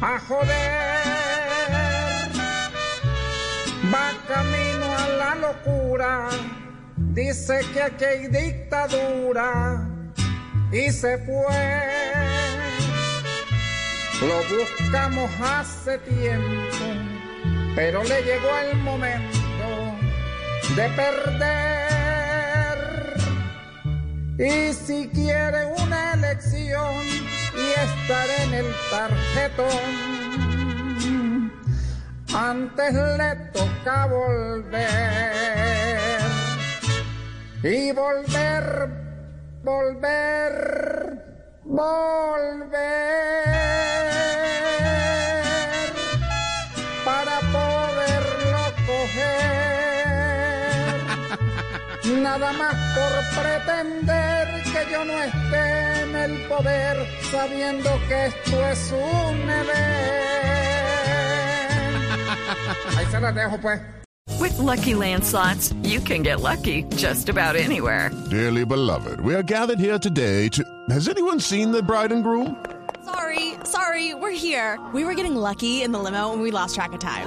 a joder. Va camino a la locura, dice que aquí hay dictadura y se fue. Lo buscamos hace tiempo, pero le llegó el momento de perder. Y si quiere una elección y el tarjetón, antes le toca volver. Y volver, volver, volver Nada más por pretender que yo no esté en el poder, sabiendo que esto es un deber. Ahí se las dejo pues. With Lucky Land slots, you can get lucky just about anywhere. Dearly beloved, we are gathered here today to. Has anyone seen the bride and groom? Sorry, sorry, we're here. We were getting lucky in the limo and we lost track of time.